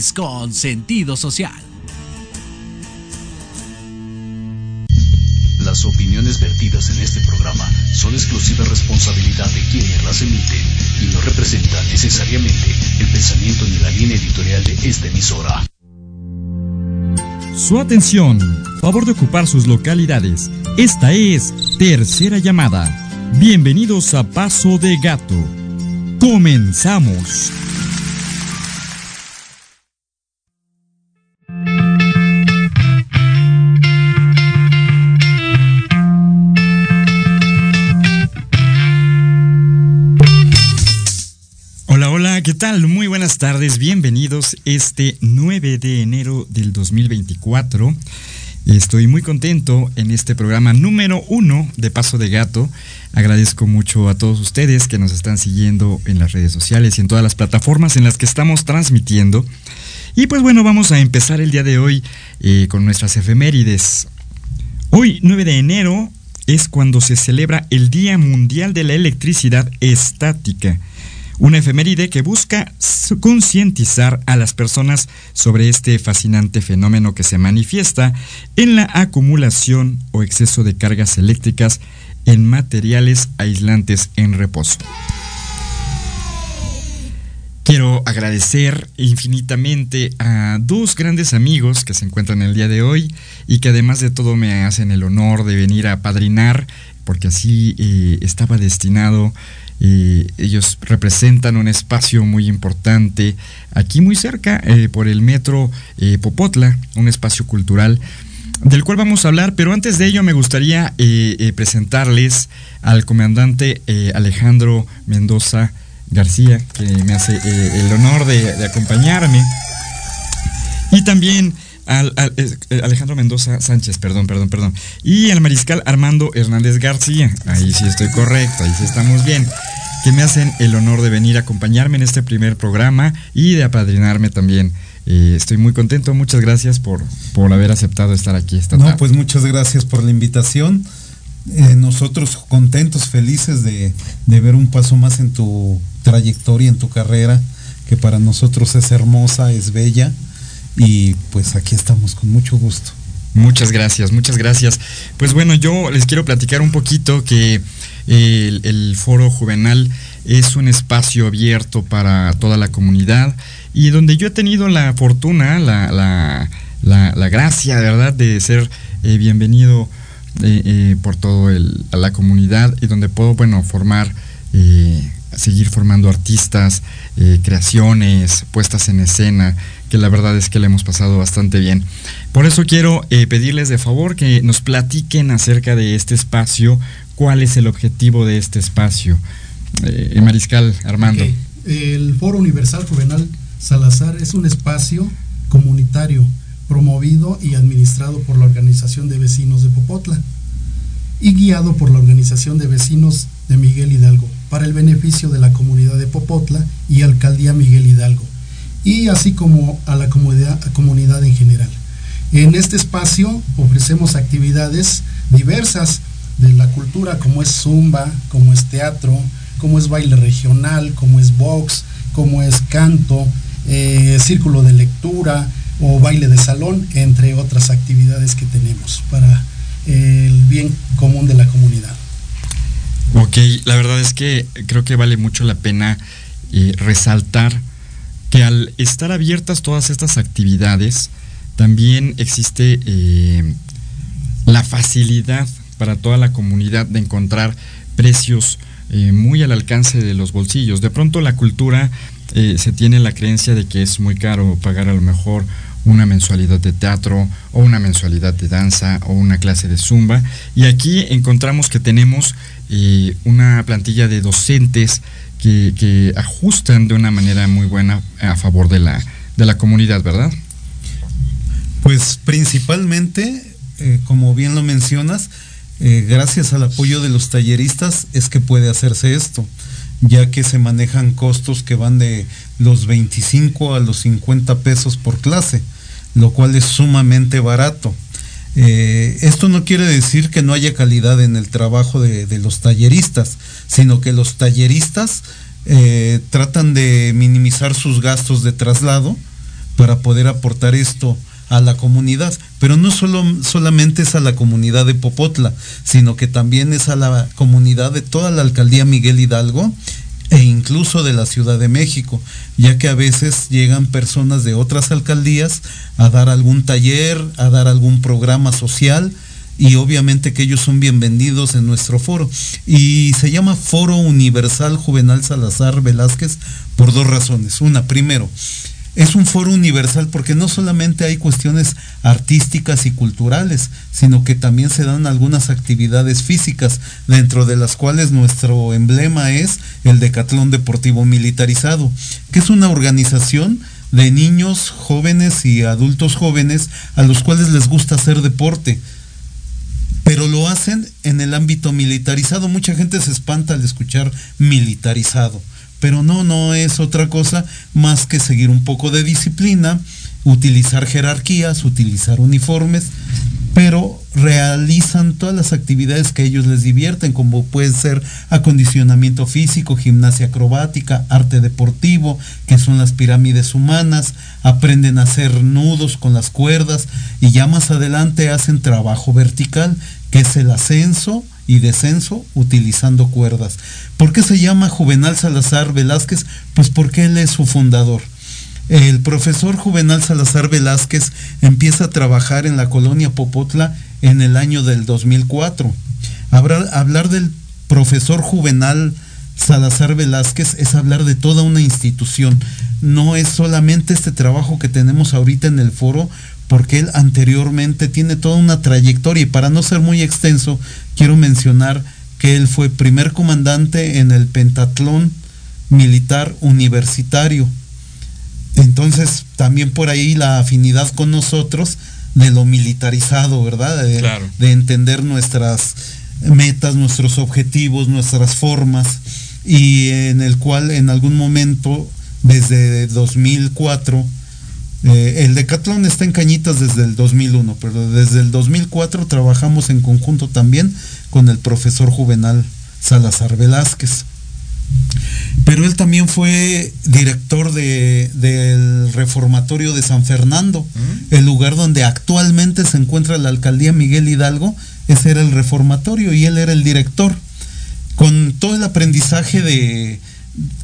país con sentido social. Las opiniones vertidas en este programa son exclusiva responsabilidad de quienes las emiten y no representan necesariamente el pensamiento ni la línea editorial de esta emisora. Su atención, favor de ocupar sus localidades. Esta es tercera llamada. Bienvenidos a Paso de Gato. Comenzamos. ¿Qué tal? Muy buenas tardes, bienvenidos este 9 de enero del 2024. Estoy muy contento en este programa número uno de Paso de Gato. Agradezco mucho a todos ustedes que nos están siguiendo en las redes sociales y en todas las plataformas en las que estamos transmitiendo. Y pues bueno, vamos a empezar el día de hoy eh, con nuestras efemérides. Hoy, 9 de enero, es cuando se celebra el Día Mundial de la Electricidad Estática una efeméride que busca concientizar a las personas sobre este fascinante fenómeno que se manifiesta en la acumulación o exceso de cargas eléctricas en materiales aislantes en reposo. Quiero agradecer infinitamente a dos grandes amigos que se encuentran el día de hoy y que además de todo me hacen el honor de venir a padrinar, porque así eh, estaba destinado ellos representan un espacio muy importante aquí muy cerca eh, por el metro eh, Popotla, un espacio cultural del cual vamos a hablar, pero antes de ello me gustaría eh, presentarles al comandante Alejandro Mendoza García, que me hace el honor de acompañarme. Y también al, eh, Alejandro Mendoza Sánchez, perdón, perdón, perdón. Y al mariscal Armando Hernández García. Ahí sí estoy correcto, ahí sí estamos bien. Que me hacen el honor de venir a acompañarme en este primer programa y de apadrinarme también. Eh, estoy muy contento, muchas gracias por, por haber aceptado estar aquí esta no, pues muchas gracias por la invitación. Eh, nosotros contentos, felices de, de ver un paso más en tu trayectoria, en tu carrera, que para nosotros es hermosa, es bella y pues aquí estamos con mucho gusto. Muchas gracias, muchas gracias. Pues bueno, yo les quiero platicar un poquito que el, foro juvenal es un espacio abierto para toda la comunidad y donde yo he tenido la fortuna, la, la, la, gracia, ¿verdad?, de ser eh, bienvenido eh, eh, por toda la comunidad y donde puedo, bueno, formar, seguir formando artistas, creaciones, puestas en escena, que la verdad es que le hemos pasado bastante bien. Por eso quiero eh, pedirles de favor que nos platiquen acerca de este espacio, cuál es el objetivo de este espacio. Eh, Mariscal Armando. El Foro Universal Juvenal Salazar es un espacio comunitario promovido y administrado por la Organización de Vecinos de Popotla y guiado por la Organización de Vecinos de Miguel Hidalgo para el beneficio de la comunidad de Popotla y Alcaldía Miguel Hidalgo y así como a la comunidad, comunidad en general. En este espacio ofrecemos actividades diversas de la cultura como es zumba, como es teatro, como es baile regional, como es box, como es canto, eh, círculo de lectura o baile de salón, entre otras actividades que tenemos para el bien común de la comunidad. Ok, la verdad es que creo que vale mucho la pena eh, resaltar que al estar abiertas todas estas actividades, también existe eh, la facilidad para toda la comunidad de encontrar precios eh, muy al alcance de los bolsillos. De pronto la cultura eh, se tiene la creencia de que es muy caro pagar a lo mejor una mensualidad de teatro o una mensualidad de danza o una clase de zumba. Y aquí encontramos que tenemos una plantilla de docentes que, ajustan de una manera muy buena a favor de la, de la comunidad, ¿verdad? Pues principalmente, eh, como bien lo mencionas, eh, gracias al apoyo de los talleristas es que puede hacerse esto, ya que se manejan costos que van de los 25 a los 50 pesos por clase, lo cual es sumamente barato. Eh, esto no quiere decir que no haya calidad en el trabajo de, los talleristas, sino que los talleristas eh, tratan de minimizar sus gastos de traslado para poder aportar esto a la comunidad, pero no solo, solamente es a la comunidad de Popotla, sino que también es a la comunidad de toda la alcaldía Miguel Hidalgo e incluso de la Ciudad de México, ya que a veces llegan personas de otras alcaldías a dar algún taller, a dar algún programa social y obviamente que ellos son bienvenidos en nuestro foro. Y se llama Foro Universal Juvenal Salazar Velázquez por dos razones. Una, primero, es un foro universal porque no solamente hay cuestiones artísticas y culturales, sino que también se dan algunas actividades físicas, dentro de las cuales nuestro emblema es el Decatlón Deportivo Militarizado, que es una organización de niños jóvenes y adultos jóvenes a los cuales les gusta hacer deporte, pero lo hacen en el ámbito militarizado. Mucha gente se espanta al escuchar militarizado pero no, no es otra cosa más que seguir un poco de disciplina, utilizar jerarquías, utilizar uniformes, pero realizan todas las actividades que ellos les divierten, como puede ser acondicionamiento físico, gimnasia acrobática, arte deportivo, que son las pirámides humanas, aprenden a hacer nudos con las cuerdas y ya más adelante hacen trabajo vertical, que es el ascenso y descenso utilizando cuerdas. ¿Por qué se llama Juvenal Salazar Velázquez? Pues porque él es su fundador. El profesor Juvenal Salazar Velázquez empieza a trabajar en la colonia Popotla en el año del 2004. Hablar, hablar del profesor Juvenal Salazar Velázquez es hablar de toda una institución. No es solamente este trabajo que tenemos ahorita en el foro, porque él anteriormente tiene toda una trayectoria y para no ser muy extenso, quiero mencionar que él fue primer comandante en el pentatlón militar universitario. Entonces, también por ahí la afinidad con nosotros de lo militarizado, ¿verdad? De, de entender nuestras metas, nuestros objetivos, nuestras formas, y en el cual en algún momento, desde 2004, eh, el Decathlon está en Cañitas desde el 2001, pero desde el 2004 trabajamos en conjunto también con el profesor Juvenal Salazar Velázquez. Pero él también fue director del reformatorio de San Fernando, mm. el lugar donde actualmente se encuentra la alcaldía Miguel Hidalgo, ese era el reformatorio y él era el director. Con todo el aprendizaje de,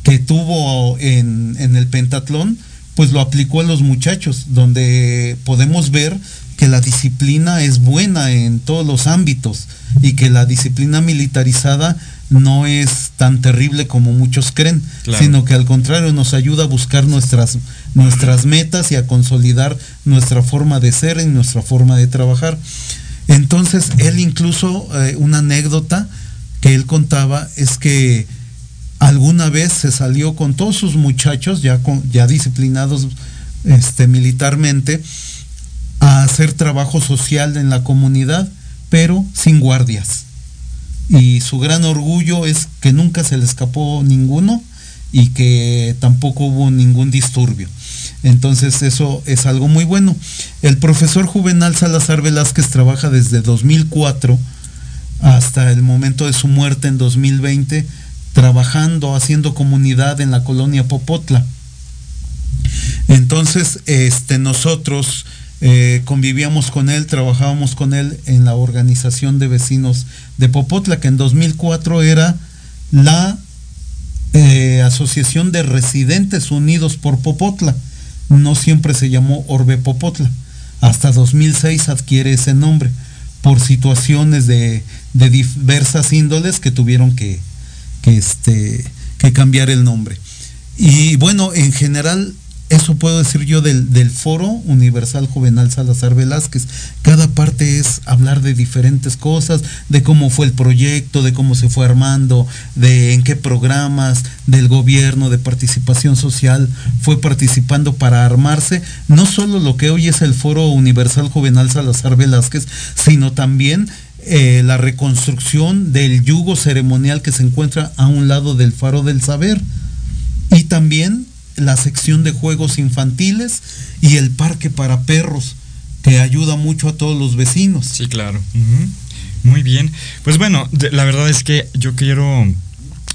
que tuvo en, en el pentatlón, pues lo aplicó a los muchachos, donde podemos ver que la disciplina es buena en todos los ámbitos y que la disciplina militarizada no es tan terrible como muchos creen, sino que al contrario nos ayuda a buscar nuestras, nuestras metas y a consolidar nuestra forma de ser y nuestra forma de trabajar. Entonces, él incluso, eh, una anécdota que él contaba es que alguna vez se salió con todos sus muchachos ya, ya disciplinados este, militarmente a hacer trabajo social en la comunidad, pero sin guardias. Y su gran orgullo es que nunca se le escapó ninguno y que tampoco hubo ningún disturbio. Entonces eso es algo muy bueno. El profesor Juvenal Salazar Velázquez trabaja desde 2004 hasta el momento de su muerte en 2020 trabajando, haciendo comunidad en la colonia Popotla. Entonces, este, nosotros eh, convivíamos con él, trabajábamos con él en la organización de vecinos de Popotla, que en 2004 era la eh, Asociación de Residentes Unidos por Popotla. No siempre se llamó Orbe Popotla. Hasta 2006 adquiere ese nombre por situaciones de, de diversas índoles que tuvieron que, que, este, que cambiar el nombre. Y bueno, en general, eso puedo decir yo del, del, Foro Universal Juvenal Salazar Velázquez. Cada parte es hablar de diferentes cosas, de cómo fue el proyecto, de cómo se fue armando, de en qué programas del gobierno, de participación social fue participando para armarse. No solo lo que hoy es el Foro Universal Juvenal Salazar Velázquez, sino también eh, la reconstrucción del yugo ceremonial que se encuentra a un lado del faro del saber y también la sección de juegos infantiles y el parque para perros que ayuda mucho a todos los vecinos. Sí, claro. Muy bien. Pues bueno, la verdad es que yo quiero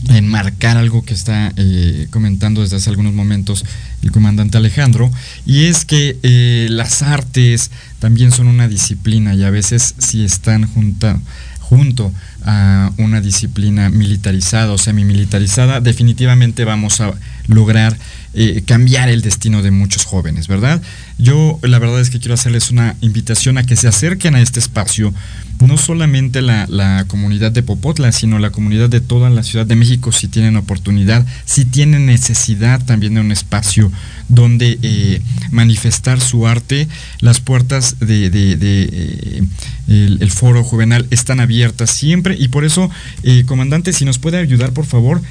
enmarcar algo que está eh, comentando desde hace algunos momentos el comandante Alejandro, y es que eh, las artes también son una disciplina y a veces si están junta, junto a una disciplina militarizada o semi-militarizada, definitivamente vamos a lograr eh, cambiar el destino de muchos jóvenes, ¿verdad? Yo la verdad es que quiero hacerles una invitación a que se acerquen a este espacio, no solamente la, comunidad de Popotla, sino la comunidad de toda la Ciudad de México, si tienen oportunidad, si tienen necesidad también de un espacio donde eh, manifestar su arte, las puertas de, eh, foro juvenal están abiertas siempre y por eso, comandante, si nos puede ayudar, por favor,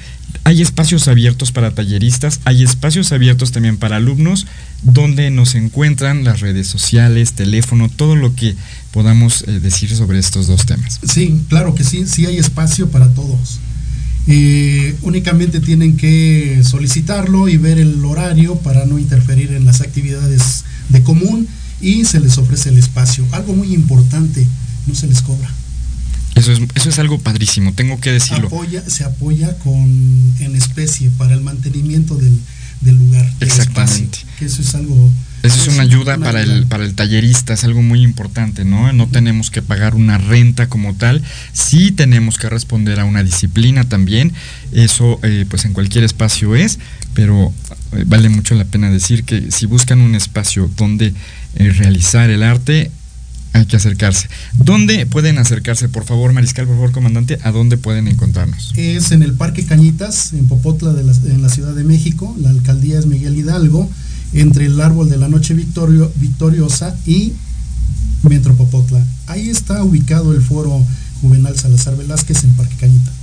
hay espacios abiertos para talleristas, hay espacios abiertos también para alumnos, donde nos encuentran las redes sociales, teléfono, todo lo que podamos eh, decir sobre estos dos temas. Sí, claro que sí, sí hay espacio para todos. Eh, únicamente tienen que solicitarlo y ver el horario para no interferir en las actividades de común y se les ofrece el espacio. Algo muy importante, no se les cobra. Eso es, eso es algo padrísimo, tengo que decirlo. se apoya con, en especie para el mantenimiento del, lugar. Exactamente. eso es algo... Eso es una ayuda, para, El, para el tallerista, es algo muy importante, ¿no? No tenemos que pagar una renta como tal, sí tenemos que responder a una disciplina también, eso eh, pues en cualquier espacio es, pero eh, vale mucho la pena decir que si buscan un espacio donde eh, realizar el arte, hay que acercarse. ¿Dónde pueden acercarse, por favor, Mariscal, por favor, comandante? ¿A dónde pueden encontrarnos? Es en el Parque Cañitas, en Popotla, de la, en la Ciudad de México. La alcaldía es Miguel Hidalgo, entre el árbol de la noche victorio, victoriosa y Metro Popotla. Ahí está ubicado el foro Juvenal Salazar Velázquez en Parque Cañitas.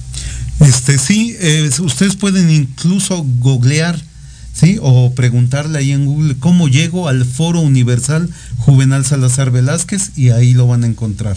Este sí, eh, ustedes pueden incluso googlear ¿sí? O preguntarle ahí en Google cómo llego al Foro Universal Juvenal Salazar Velázquez y ahí lo van a encontrar.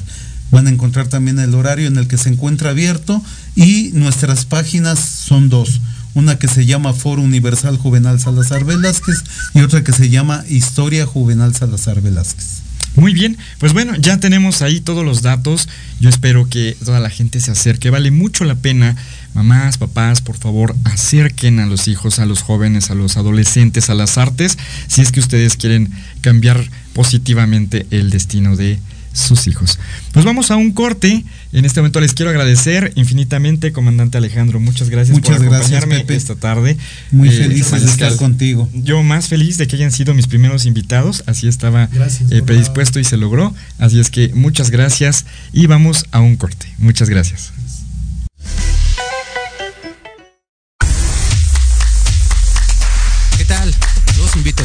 Van a encontrar también el horario en el que se encuentra abierto y nuestras páginas son dos. Una que se llama Foro Universal Juvenal Salazar Velázquez y otra que se llama Historia Juvenal Salazar Velázquez. Muy bien, pues bueno, ya tenemos ahí todos los datos. Yo espero que toda la gente se acerque. Vale mucho la pena. Mamás, papás, por favor, acerquen a los hijos, a los jóvenes, a los adolescentes, a las artes, si es que ustedes quieren cambiar positivamente el destino de sus hijos. Pues vamos a un corte. En este momento les quiero agradecer infinitamente, comandante Alejandro. Muchas gracias por acompañarme esta tarde. Muy eh, feliz de estar contigo. Yo más feliz de que hayan sido mis primeros invitados. Así estaba eh, predispuesto y se logró. Así es que muchas gracias y vamos a un corte. Muchas gracias.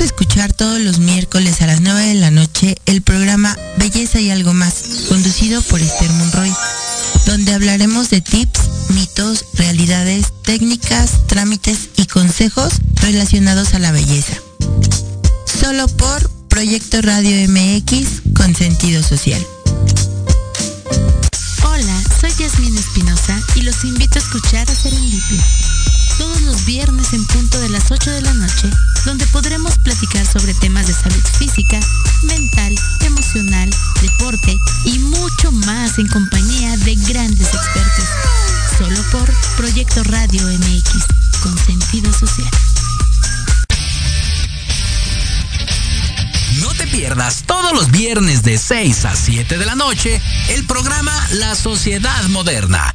A escuchar todos los miércoles a las 9 de la noche el programa Belleza y algo más, conducido por Esther Monroy donde hablaremos de tips, mitos, realidades, técnicas, trámites y consejos relacionados a la belleza. Solo por Proyecto Radio MX con sentido social. Hola, soy Yasmin Espinosa y los invito a escuchar a Serendipia. Todos los viernes en punto de las 8 de la noche, donde podremos platicar sobre temas de salud física, mental, emocional, deporte y mucho más en compañía de grandes expertos. Solo por Proyecto Radio MX, con sentido social. No te pierdas todos los viernes de 6 a 7 de la noche el programa La Sociedad Moderna,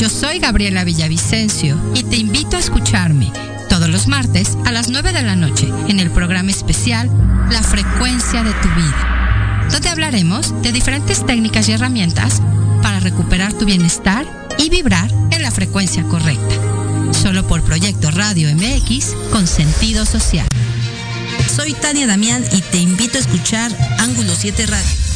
Yo soy Gabriela Villavicencio y te invito a escucharme todos los martes a las 9 de la noche en el programa especial La frecuencia de tu vida, donde hablaremos de diferentes técnicas y herramientas para recuperar tu bienestar y vibrar en la frecuencia correcta. Solo por Proyecto Radio MX con sentido social. Soy Tania Damián y te invito a escuchar Ángulo 7 Radio,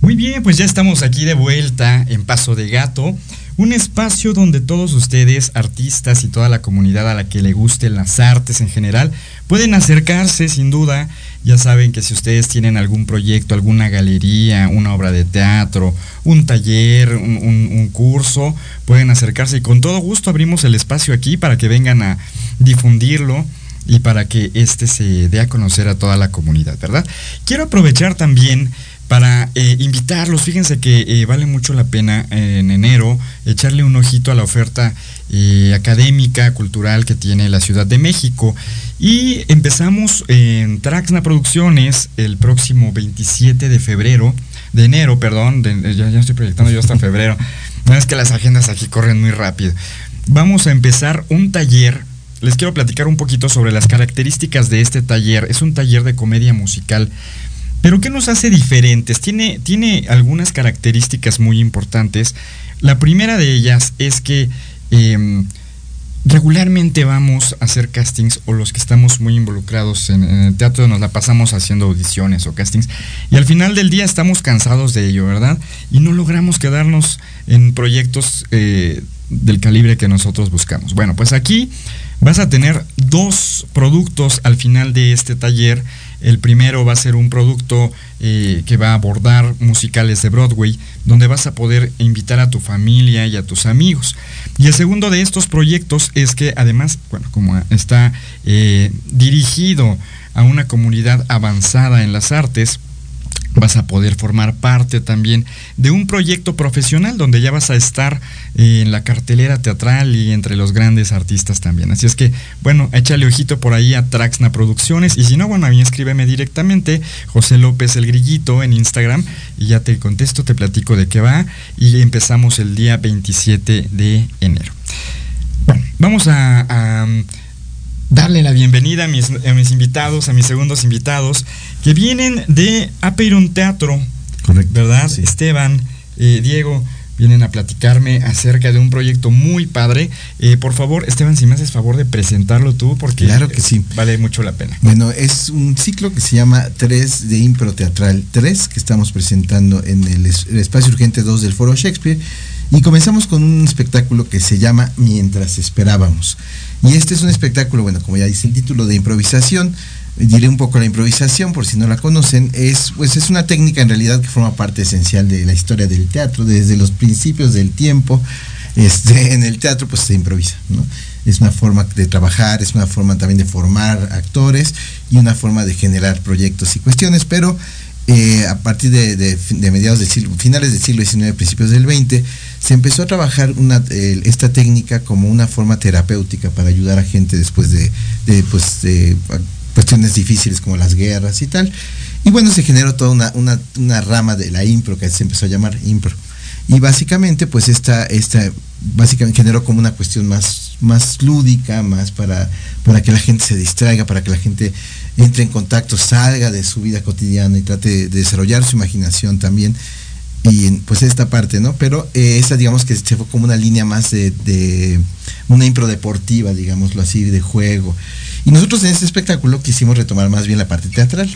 Muy bien, pues ya estamos aquí de vuelta en Paso de Gato, un espacio donde todos ustedes, artistas y toda la comunidad a la que le gusten las artes en general, pueden acercarse sin duda. Ya saben que si ustedes tienen algún proyecto, alguna galería, una obra de teatro, un taller, un, curso, pueden acercarse y con todo gusto abrimos el espacio aquí para que vengan a difundirlo y para que este se dé a conocer a toda la comunidad, ¿verdad? Quiero aprovechar también para eh, invitarlos. Fíjense que eh, vale mucho la pena eh, en enero echarle un ojito a la oferta académica, cultural que tiene la Ciudad de México. Y empezamos en Traxna Producciones el próximo 27 de febrero, de enero, perdón, de, ya, ya estoy proyectando yo hasta febrero. No es que las agendas aquí corren muy rápido. Vamos a empezar un taller les quiero platicar un poquito sobre las características de este taller. Es un taller de comedia musical. Pero ¿qué nos hace diferentes? Tiene, tiene algunas características muy importantes. La primera de ellas es que eh, regularmente vamos a hacer castings o los que estamos muy involucrados en, en, el teatro nos la pasamos haciendo audiciones o castings y al final del día estamos cansados de ello, ¿verdad? Y no logramos quedarnos en proyectos eh, del calibre que nosotros buscamos. Bueno, pues aquí vas a tener dos productos al final de este taller. El primero va a ser un producto eh, que va a abordar musicales de Broadway, donde vas a poder invitar a tu familia y a tus amigos. Y el segundo de estos proyectos es que además, bueno, como está eh, dirigido a una comunidad avanzada en las artes, vas a poder formar parte también de un proyecto profesional donde ya vas a estar eh, en la cartelera teatral y entre los grandes artistas también. Así es que, bueno, échale ojito por ahí a Traxna Producciones y si no, bueno, a mí escríbeme directamente, José López el Grillito en Instagram y ya te contesto, te platico de qué va y empezamos el día 27 de enero. Bueno, vamos a, a darle la bienvenida a mis, a mis, invitados, a mis segundos invitados, que vienen de Apeiron Teatro. Correcto. ¿Verdad? Sí. Esteban, eh, Diego, vienen a platicarme acerca de un proyecto muy padre. Eh, por favor, Esteban, si me haces favor de presentarlo tú, porque claro que sí. vale mucho la pena. Bueno, es un ciclo que se llama 3 de Impro Teatral 3, que estamos presentando en el, el Espacio Urgente 2 del Foro Shakespeare. Y comenzamos con un espectáculo que se llama Mientras Esperábamos. Y este es un espectáculo, bueno, como ya dice el título, de improvisación. Diré un poco la improvisación, por si no la conocen. Es, pues, es una técnica en realidad que forma parte esencial de la historia del teatro. Desde los principios del tiempo, este, en el teatro pues se improvisa, ¿no? Es una forma de trabajar, es una forma también de formar actores y una forma de generar proyectos y cuestiones, pero eh, a partir de, de, de, siglo, finales del siglo XIX, principios del XX, se empezó a trabajar esta técnica como una forma terapéutica para ayudar a gente después de, pues, cuestiones difíciles como las guerras y tal. Y bueno, se generó toda una, una, una rama de la impro, que se empezó a llamar impro. Y básicamente, pues esta, esta básicamente generó como una cuestión más, más lúdica, más para, para que la gente se distraiga, para que la gente entre en contacto, salga de su vida cotidiana y trate de desarrollar su imaginación también. Y pues esta parte, ¿no? Pero eh, esta digamos que se fue como una línea más de, de una impro deportiva, digámoslo así, de juego. Y nosotros en este espectáculo quisimos retomar más bien la parte teatral.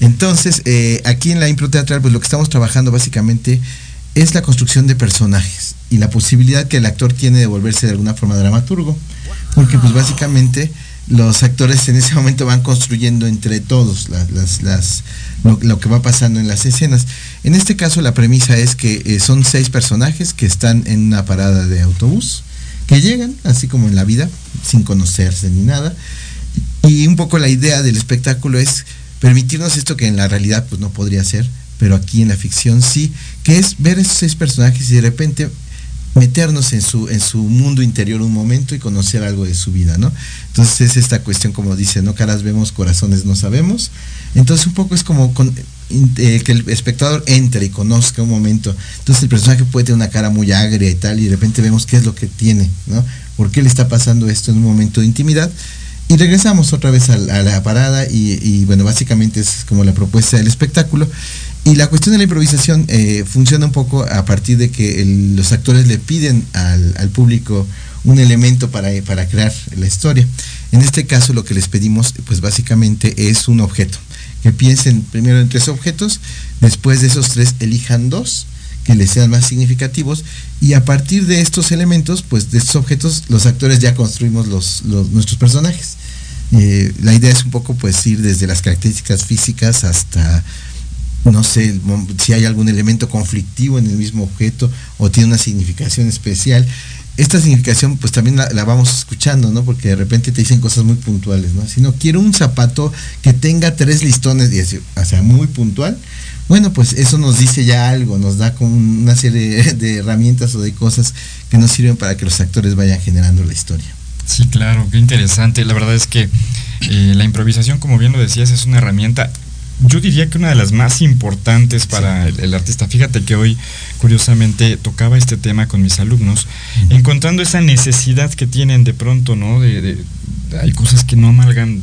Entonces, eh, aquí en la impro teatral, pues lo que estamos trabajando básicamente es la construcción de personajes y la posibilidad que el actor tiene de volverse de alguna forma dramaturgo. Porque pues básicamente los actores en ese momento van construyendo entre todos las, las, lo, que va pasando en las escenas. En este caso la premisa es que eh, son seis personajes que están en una parada de autobús, que llegan, así como en la vida, sin conocerse ni nada. Y un poco la idea del espectáculo es permitirnos esto que en la realidad pues no podría ser, pero aquí en la ficción sí, que es ver esos seis personajes y de repente meternos en su, en su mundo interior un momento y conocer algo de su vida, ¿no? Entonces es esta cuestión, como dice, ¿no? Caras vemos, corazones no sabemos. Entonces un poco es como eh, que el espectador entre y conozca un momento. Entonces el personaje puede tener una cara muy agria y tal, y de repente vemos qué es lo que tiene, ¿no? ¿Por qué le está pasando esto en un momento de intimidad? Y regresamos otra vez a, la parada y, y, bueno, básicamente es como la propuesta del espectáculo. Y la cuestión de la improvisación eh, funciona un poco a partir de que los actores le piden al, público un elemento para, para, crear la historia. En este caso lo que les pedimos pues básicamente es un objeto. Que piensen primero en tres objetos, después de esos tres elijan dos que les sean más significativos y a partir de estos elementos, pues de estos objetos, los actores ya construimos los, nuestros personajes. Eh, la idea es un poco pues ir desde las características físicas hasta no sé si hay algún elemento conflictivo en el mismo objeto o tiene una significación especial. Esta significación pues también la, vamos escuchando, ¿no? Porque de repente te dicen cosas muy puntuales, ¿no? Si no quiero un zapato que tenga tres listones, y o sea, muy puntual, bueno, pues eso nos dice ya algo, nos da como una serie de herramientas o de cosas que nos sirven para que los actores vayan generando la historia. Sí, claro, qué interesante. La verdad es que eh, la improvisación, como bien lo decías, es una herramienta yo diría que una de las más importantes para el, artista. Fíjate que hoy, curiosamente, tocaba este tema con mis alumnos, encontrando esa necesidad que tienen de pronto, ¿no? De, hay cosas que no amalgan,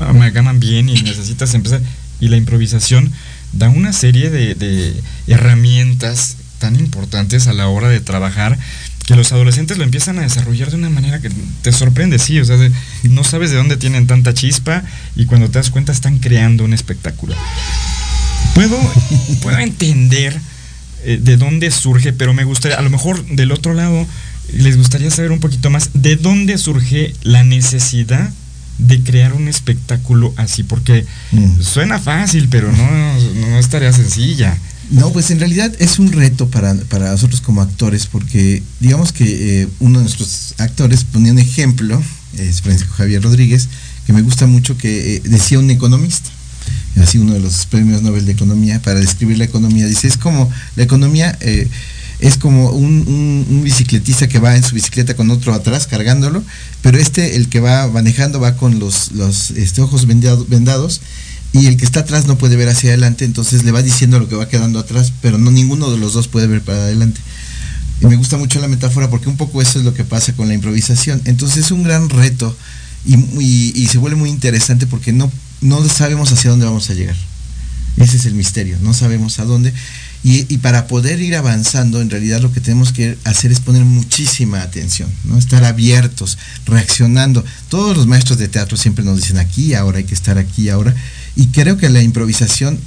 amalgaman bien y necesitas empezar. Y la improvisación da una serie de herramientas tan importantes a la hora de trabajar que los adolescentes lo empiezan a desarrollar de una manera que te sorprende, sí, o sea, no sabes de dónde tienen tanta chispa y cuando te das cuenta están creando un espectáculo. Puedo, puedo entender eh, de dónde surge, pero me gustaría, a lo mejor del otro lado, les gustaría saber un poquito más de dónde surge la necesidad de crear un espectáculo así, porque mm. suena fácil, pero no, no es tarea sencilla. No, pues en realidad es un reto para, nosotros como actores, porque digamos que eh, uno de nuestros actores ponía un ejemplo, es Francisco Javier Rodríguez, que me gusta mucho, que eh, decía un economista, así uno de los premios Nobel de Economía, para describir la economía. Dice, es como, la economía eh, es como un, bicicletista que va en su bicicleta con otro atrás cargándolo, pero este, el que va manejando, va con los, los este, ojos vendados y el que está atrás no puede ver hacia adelante, entonces le va diciendo lo que va quedando atrás, pero no ninguno de los dos puede ver para adelante. Y me gusta mucho la metáfora porque un poco eso es lo que pasa con la improvisación. Entonces es un gran reto y, se vuelve muy interesante porque no, no sabemos hacia dónde vamos a llegar. Ese es el misterio, no sabemos a dónde. Y, y, para poder ir avanzando, en realidad lo que tenemos que hacer es poner muchísima atención, ¿no? Estar abiertos, reaccionando. Todos los maestros de teatro siempre nos dicen aquí, ahora hay que estar aquí, ahora. Y creo que la improvisación,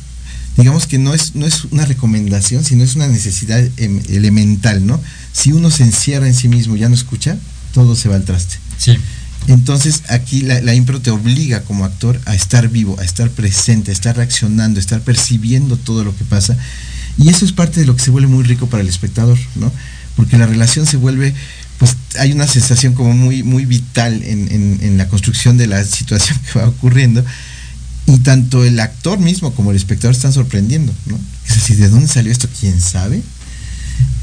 digamos que no es, no es una recomendación, sino es una necesidad em, elemental, ¿no? Si uno se encierra en sí mismo y ya no escucha, todo se va al traste. Sí. Entonces aquí la, la, impro te obliga como actor a estar vivo, a estar presente, a estar reaccionando, a estar percibiendo todo lo que pasa. Y eso es parte de lo que se vuelve muy rico para el espectador, ¿no? Porque la relación se vuelve, pues hay una sensación como muy, muy vital en, en, en la construcción de la situación que va ocurriendo y tanto el actor mismo como el espectador están sorprendiendo, ¿no? Es decir, ¿de dónde salió esto? ¿Quién sabe?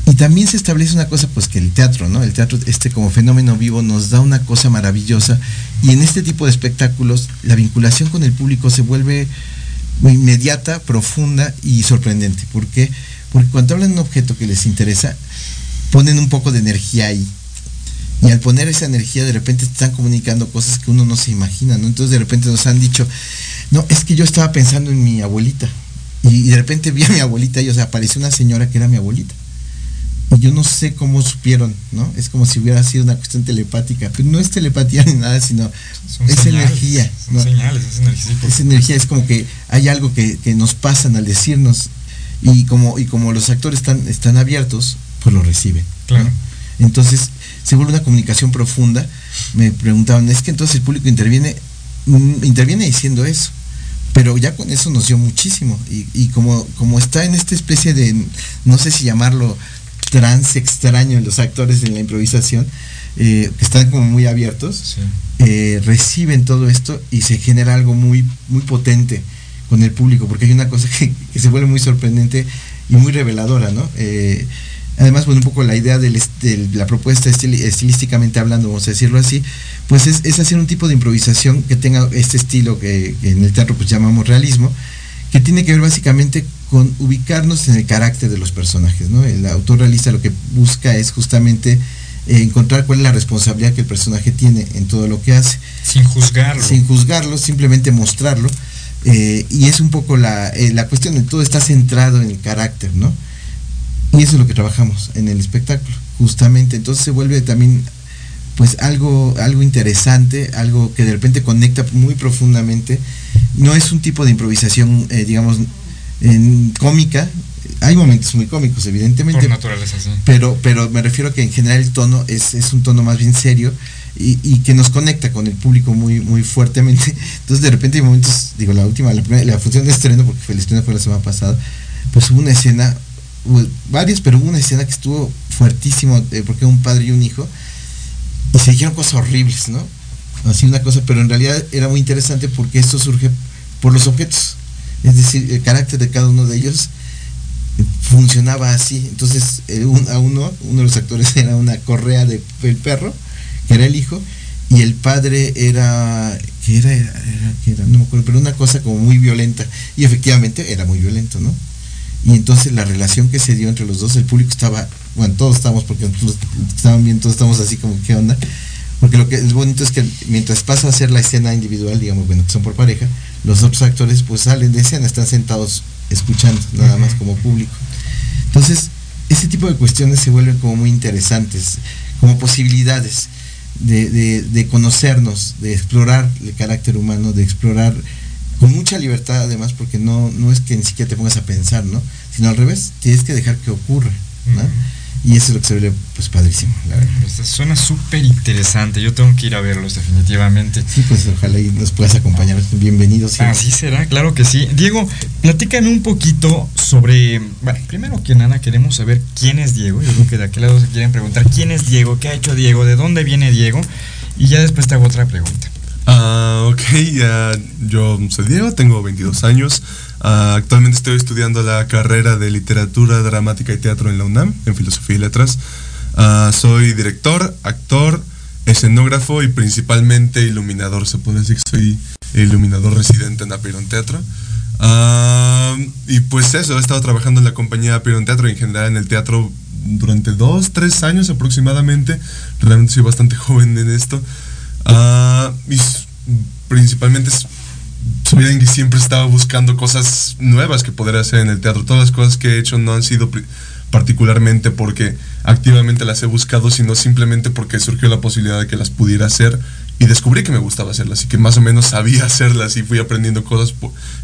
Y también se establece una cosa, pues que el teatro, ¿no? El teatro, este como fenómeno vivo, nos da una cosa maravillosa. Y en este tipo de espectáculos, la vinculación con el público se vuelve inmediata, profunda y sorprendente. ¿Por qué? Porque cuando hablan de un objeto que les interesa, ponen un poco de energía ahí. Y al poner esa energía, de repente están comunicando cosas que uno no se imagina, ¿no? Entonces de repente nos han dicho, no, es que yo estaba pensando en mi abuelita. Y de repente vi a mi abuelita y o sea, apareció una señora que era mi abuelita. Y yo no sé cómo supieron, ¿no? Es como si hubiera sido una cuestión telepática. Pero no es telepatía ni nada, sino es energía. Son señales, es energía. Es energía, es como que hay algo que, que, nos pasan al decirnos. Y como, y como los actores están, están abiertos, pues lo reciben. Claro. Entonces, se vuelve una comunicación profunda. Me preguntaban, es que entonces el público interviene, mm, interviene diciendo eso pero ya con eso nos dio muchísimo y, y, como, como está en esta especie de, no sé si llamarlo trance extraño en los actores en la improvisación, eh, que están como muy abiertos, Sí. eh, reciben todo esto y se genera algo muy, muy potente con el público, porque hay una cosa que, que se vuelve muy sorprendente y muy reveladora, ¿no? Eh, además, bueno, un poco la idea del, de la propuesta estil- estilísticamente hablando, vamos a decirlo así, pues es, es hacer un tipo de improvisación que tenga este estilo que, que en el teatro pues llamamos realismo, que tiene que ver básicamente con ubicarnos en el carácter de los personajes, ¿no? El autor realista lo que busca es justamente eh, encontrar cuál es la responsabilidad que el personaje tiene en todo lo que hace. Sin juzgarlo. Sin juzgarlo, simplemente mostrarlo. eh, y es un poco la, eh, la cuestión de todo está centrado en el carácter, ¿no? Y eso es lo que trabajamos en el espectáculo, justamente. Entonces se vuelve también pues algo, algo interesante, algo que de repente conecta muy profundamente. No es un tipo de improvisación, eh, digamos, en cómica. Hay momentos muy cómicos, evidentemente. Por naturaleza, sí. Pero, pero me refiero a que en general el tono es, es un tono más bien serio y, y que nos conecta con el público muy, muy fuertemente. Entonces de repente hay momentos, digo, la última, la, primera- la función de estreno, porque el estreno fue la semana pasada, pues hubo una escena, hubo varias, pero hubo una escena que estuvo fuertísimo, eh, porque un padre y un hijo, y se dijeron cosas horribles, ¿no? Así una cosa, pero en realidad era muy interesante porque esto surge por los objetos. Es decir, el carácter de cada uno de ellos eh, funcionaba así. Entonces, eh, a uno, uno de los actores era una correa de el perro, que era el hijo, y el padre era, que era, era, no me acuerdo, pero una cosa como muy violenta. Y efectivamente era muy violento, ¿no? Y entonces la relación que se dio entre los dos, el público estaba, bueno, todos estábamos, porque estaban bien, todos estamos así como, ¿qué onda? Porque lo que es bonito es que mientras pasa a ser la escena individual, digamos, bueno, que son por pareja, los otros actores pues salen de escena, están sentados escuchando, nada más como público. Entonces, ese tipo de cuestiones se vuelven como muy interesantes, como posibilidades de, de- de conocernos, de explorar el carácter humano, de explorar con mucha libertad además, porque no, no es que ni siquiera te pongas a pensar, ¿no? Sino al revés, tienes que dejar que ocurra, ¿no? Y eso es lo que se vuelve pues padrísimo, la verdad. Suena súper interesante. Yo tengo que ir a verlos definitivamente. Sí, pues ojalá y nos puedas acompañar. Bienvenidos. Así será, claro que sí. Diego, platícame un poquito sobre. Bueno, primero que nada, queremos saber quién es Diego. Yo creo que de aquel lado se quieren preguntar quién es Diego, qué ha hecho Diego, de dónde viene Diego. Y ya después te hago otra pregunta. Ah, ok, yo soy Diego, tengo 22 años. Ah, actualmente estoy estudiando la carrera de literatura dramática y teatro en la UNAM, en filosofía y letras. Ah, soy director, actor, escenógrafo y principalmente iluminador. Se puede decir que soy iluminador residente en Apiron Teatro. Y pues eso, he estado trabajando en la compañía Apiron Teatro y en general en el teatro durante dos, tres años aproximadamente. Realmente soy bastante joven en esto. Ah, y s- principalmente soy alguien que siempre estaba buscando cosas nuevas que poder hacer en el teatro. Todas las cosas que he hecho no han sido particularmente porque activamente las he buscado, sino simplemente porque surgió la posibilidad de que las pudiera hacer y descubrí que me gustaba hacerlas y que más o menos sabía hacerlas y fui aprendiendo cosas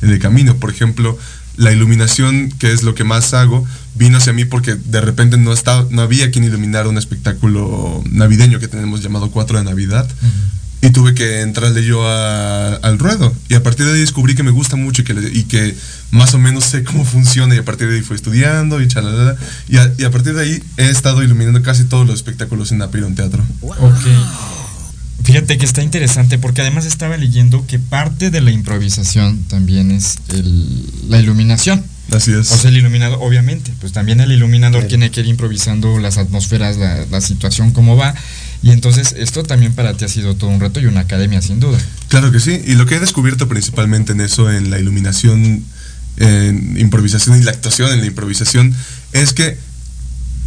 en el camino. Por ejemplo, la iluminación, que es lo que más hago, vino hacia mí porque de repente no, estaba, no había quien iluminara un espectáculo navideño que tenemos llamado 4 de Navidad. Y tuve que entrarle yo a- al ruedo. Y a partir de ahí descubrí que me gusta mucho y que, le- y que más o menos sé cómo funciona. Y a partir de ahí fui estudiando y chalala. Y a, y a partir de ahí he estado iluminando casi todos los espectáculos en Apiron Teatro. Ok. Fíjate que está interesante porque además estaba leyendo que parte de la improvisación también es el- la iluminación. Así es. O sea, el iluminador, obviamente, pues también el iluminador tiene que ir improvisando las atmósferas, la, la situación, cómo va. Y entonces esto también para ti ha sido todo un reto y una academia sin duda. Claro que sí, y lo que he descubierto principalmente en eso, en la iluminación, en improvisación y la actuación en la improvisación, es que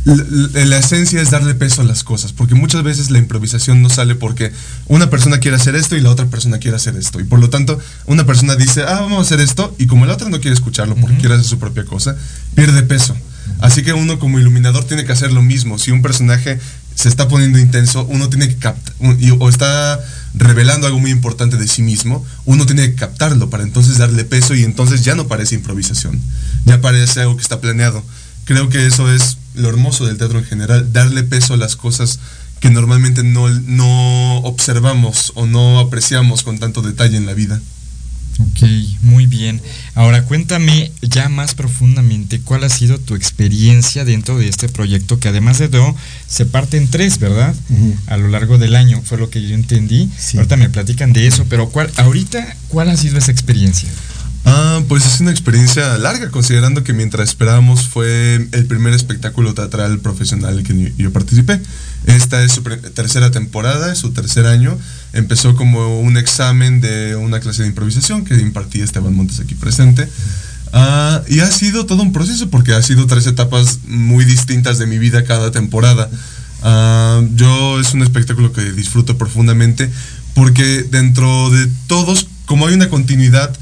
la, la, esencia es darle peso a las cosas, porque muchas veces la improvisación no sale porque una persona quiere hacer esto y la otra persona quiere hacer esto. Y por lo tanto, una persona dice, ah, vamos a hacer esto, y como la otra no quiere escucharlo porque uh -huh. quiere hacer su propia cosa, pierde peso. Así que uno como iluminador tiene que hacer lo mismo. Si un personaje se está poniendo intenso, uno tiene que captar, o está revelando algo muy importante de sí mismo, uno tiene que captarlo para entonces darle peso y entonces ya no parece improvisación, ya parece algo que está planeado. Creo que eso es lo hermoso del teatro en general, darle peso a las cosas que normalmente no, no observamos o no apreciamos con tanto detalle en la vida. Ok, muy bien. Ahora cuéntame ya más profundamente cuál ha sido tu experiencia dentro de este proyecto que además de todo se parte en tres, ¿verdad? Uh -huh. A lo largo del año, fue lo que yo entendí. Sí. Ahorita me platican de eso, pero ¿cuál, ahorita, ¿cuál ha sido esa experiencia? Ah, pues es una experiencia larga, considerando que mientras esperábamos fue el primer espectáculo teatral profesional que yo participé. Esta es su tercera temporada, es su tercer año. Empezó como un examen de una clase de improvisación que impartía Esteban Montes aquí presente. Uh, y ha sido todo un proceso porque ha sido tres etapas muy distintas de mi vida cada temporada. Uh, yo es un espectáculo que disfruto profundamente porque dentro de todos, como hay una continuidad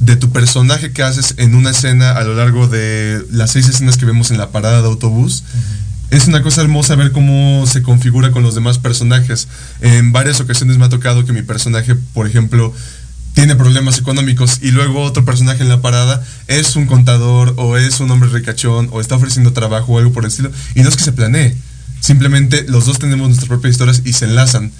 de tu personaje que haces en una escena a lo largo de las seis escenas que vemos en la parada de autobús, uh -huh es una cosa hermosa ver cómo se configura con los demás personajes. En varias ocasiones me ha tocado que mi personaje, por ejemplo, tiene problemas económicos y luego otro personaje en la parada es un contador o es un hombre ricachón o está ofreciendo trabajo o algo por el estilo. Y no es que se planee, simplemente los dos tenemos nuestras propias historias y se enlazan.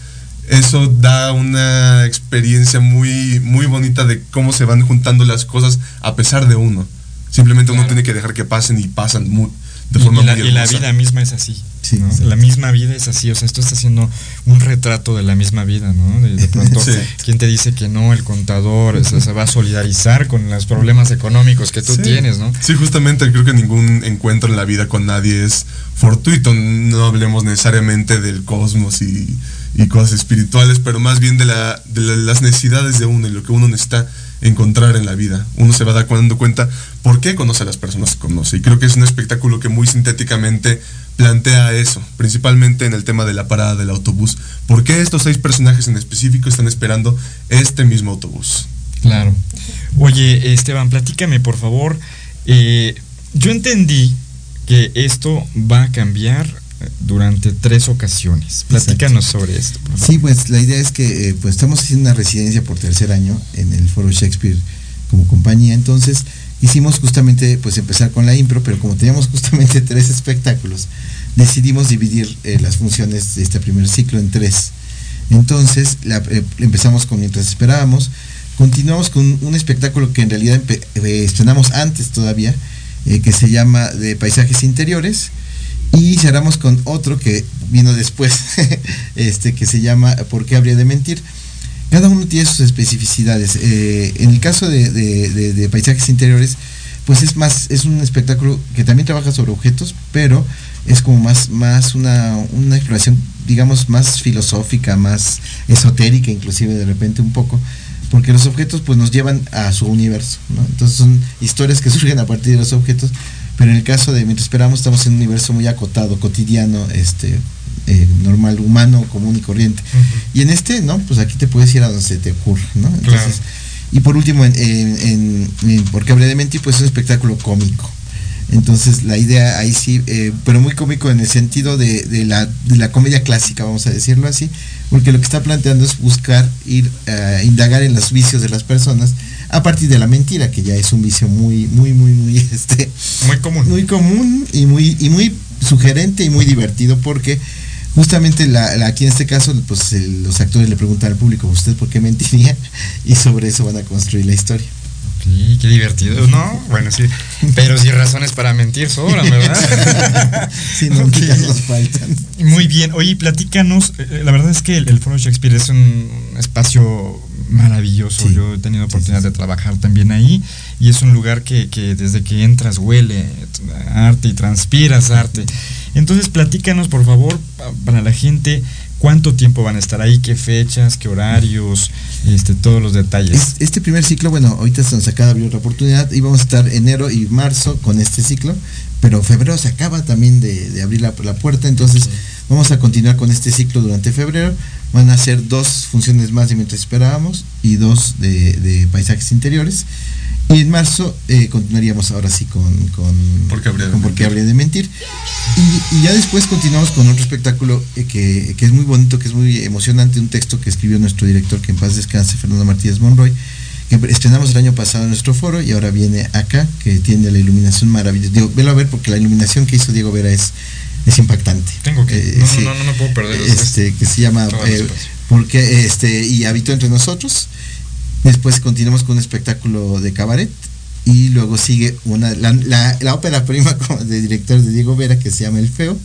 Eso da una experiencia muy, muy bonita de cómo se van juntando las cosas a pesar de uno. Simplemente claro. uno tiene que dejar que pasen y pasan muy, de forma y, la, muy y la vida misma es así. Sí, ¿no? sí. La misma vida es así. O sea, esto está haciendo un retrato de la misma vida, ¿no? De, de pronto, Sí. ¿quién te dice que no? El contador o sea, se va a solidarizar con los problemas económicos que tú Sí. tienes, ¿no? Sí, justamente creo que ningún encuentro en la vida con nadie es fortuito. No hablemos necesariamente del cosmos y, y cosas espirituales, pero más bien de, la, de la- las necesidades de uno y lo que uno necesita encontrar en la vida. Uno se va dando cuenta por qué conoce a las personas que conoce. Y creo que es un espectáculo que muy sintéticamente plantea eso, principalmente en el tema de la parada del autobús. ¿Por qué estos seis personajes en específico están esperando este mismo autobús? Claro. Oye, Esteban, platícame, por favor. Eh, yo entendí que esto va a cambiar durante tres ocasiones. Platícanos sobre esto. por favor. Sí, pues la idea es que eh, pues estamos haciendo una residencia por tercer año en el Foro Shakespeare como compañía, entonces hicimos justamente pues empezar con la impro, pero como teníamos justamente tres espectáculos, decidimos dividir eh, las funciones de este primer ciclo en tres. Entonces la- eh, empezamos con Mientras Esperábamos, continuamos con un espectáculo que en realidad estrenamos antes todavía, que se llama de Paisajes Interiores, y cerramos con otro que vino después, este que se llama ¿Por qué habría de mentir? Cada uno tiene sus especificidades. Eh, en el caso de, paisajes interiores, pues es más, es un espectáculo que también trabaja sobre objetos, pero es como más, más una, una exploración, digamos, más filosófica, más esotérica, inclusive de repente un poco, porque los objetos pues nos llevan a su universo. Entonces son historias que surgen a partir de los objetos, pero en el caso de Mientras Esperamos estamos en un universo muy acotado, cotidiano, este eh, normal, humano, común y corriente. Y en este, ¿no? Pues aquí te puedes ir a donde se te ocurre, ¿no? Entonces, Claro. y por último, en, en, en- en ¿Por qué habré de mentir? Pues es un espectáculo cómico. Entonces la idea ahí sí, eh, pero muy cómico en el sentido de, de la, de la comedia clásica, vamos a decirlo así, porque lo que está planteando es buscar ir a indagar en los vicios de las personas a partir de la mentira, que ya es un vicio muy, muy, muy, muy, este, Muy común. muy común y muy, y muy sugerente y muy divertido porque justamente la, la- aquí en este caso pues el- los actores le preguntan al público usted por qué mentiría y sobre eso van a construir la historia Sí, qué divertido. No, bueno, sí. Pero sí razones para mentir sobran, ¿verdad? si no nos faltan Muy bien. Oye, platícanos. eh, La verdad es que el, el Foro Shakespeare es un espacio maravilloso. Yo he tenido oportunidad de trabajar también ahí y es un lugar que, que, desde que entras huele arte y transpiras arte. Entonces platícanos por favor para la gente cuánto tiempo van a estar ahí, qué fechas, qué horarios, este, todos los detalles. Este primer ciclo, bueno, ahorita se nos acaba de abrir otra oportunidad y vamos a estar enero y marzo con este ciclo, pero febrero se acaba también de, abrir la, puerta, entonces vamos a continuar con este ciclo durante febrero. Van a ser dos funciones más de mientras esperábamos y dos de paisajes interiores. Y en marzo eh, continuaríamos ahora sí con, con, ¿Por qué habría, de, mentir? Y, ya después continuamos con otro espectáculo eh, que, es muy bonito, que es muy emocionante, un texto que escribió nuestro director, que en paz descanse, Fernando Martínez Monroy, que estrenamos el año pasado en nuestro foro y ahora viene acá, que tiene la iluminación maravillosa. Digo, velo a ver porque la iluminación que hizo Diego Vera es, es impactante. Tengo que, eh, no, no, no, puedo perder. Este, que se llama, porque, este, y habitó entre nosotros Después continuamos con un espectáculo de cabaret y luego sigue una la, ópera prima de director de Diego Vera que se llama El Feo.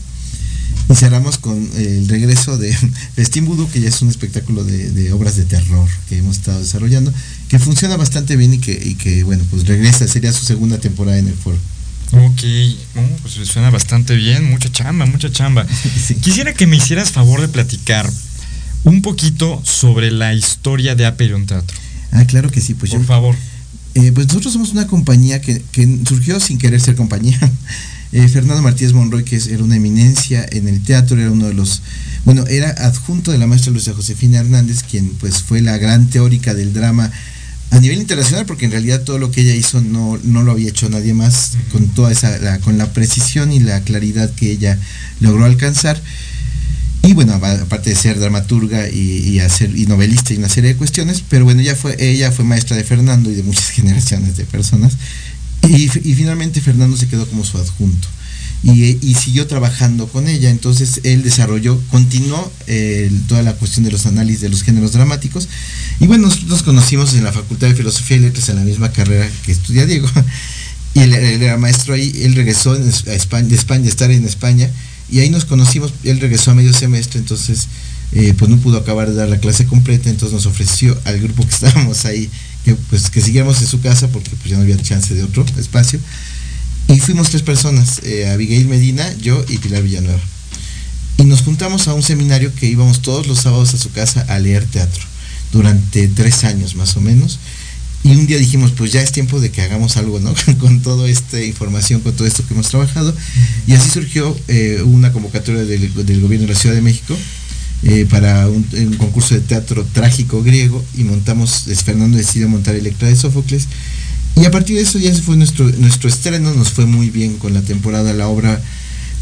Y cerramos con el regreso de Festín Vudú, que ya es un espectáculo de, obras de terror que hemos estado desarrollando, que funciona bastante bien y que, que bueno, pues regresa, sería su segunda temporada en el foro. Ok, oh, pues suena bastante bien, mucha chamba, mucha chamba. Quisiera que me hicieras favor de platicar un poquito sobre la historia de Aperion Teatro. Ah, claro que sí, pues Por favor. Eh, pues nosotros somos una compañía que, surgió sin querer ser compañía. Eh, Fernando Martínez Monroy, que era una eminencia en el teatro, era uno de los, bueno, era adjunto de la maestra Luisa Josefina Hernández, quien pues fue la gran teórica del drama a nivel internacional, porque en realidad todo lo que ella hizo no, no lo había hecho nadie más, con toda esa, con la precisión y la claridad que ella logró alcanzar. Y bueno, aparte de ser dramaturga y, hacer, y novelista y una serie de cuestiones, pero bueno, ella fue, ella fue maestra de Fernando y de muchas generaciones de personas. Y, finalmente Fernando se quedó como su adjunto. Y, siguió trabajando con ella. Entonces él desarrolló, continuó toda la cuestión de los análisis de los géneros dramáticos. Y bueno, nosotros nos conocimos en la Facultad de Filosofía y Letras en la misma carrera que estudia Diego. Y él, era maestro ahí, él regresó a España, de España, estar en España y ahí nos conocimos, él regresó a medio semestre, entonces eh, pues no pudo acabar de dar la clase completa, entonces nos ofreció al grupo que estábamos ahí que pues que siguiéramos en su casa porque pues ya no había chance de otro espacio. Y fuimos tres personas, eh, Abigail Medina, yo y Pilar Villanueva. Y nos juntamos a un seminario que íbamos todos los sábados a su casa a leer teatro, durante tres años más o menos. Y un día dijimos, pues ya es tiempo de que hagamos algo, ¿no? con toda esta información, con todo esto que hemos trabajado. Y así surgió eh, una convocatoria del, gobierno de la Ciudad de México eh, para un, concurso de teatro trágico griego y montamos, Fernando decidió montar Electra de Sófocles. Y a partir de eso ya se fue nuestro, nuestro estreno, nos fue muy bien con la temporada, la obra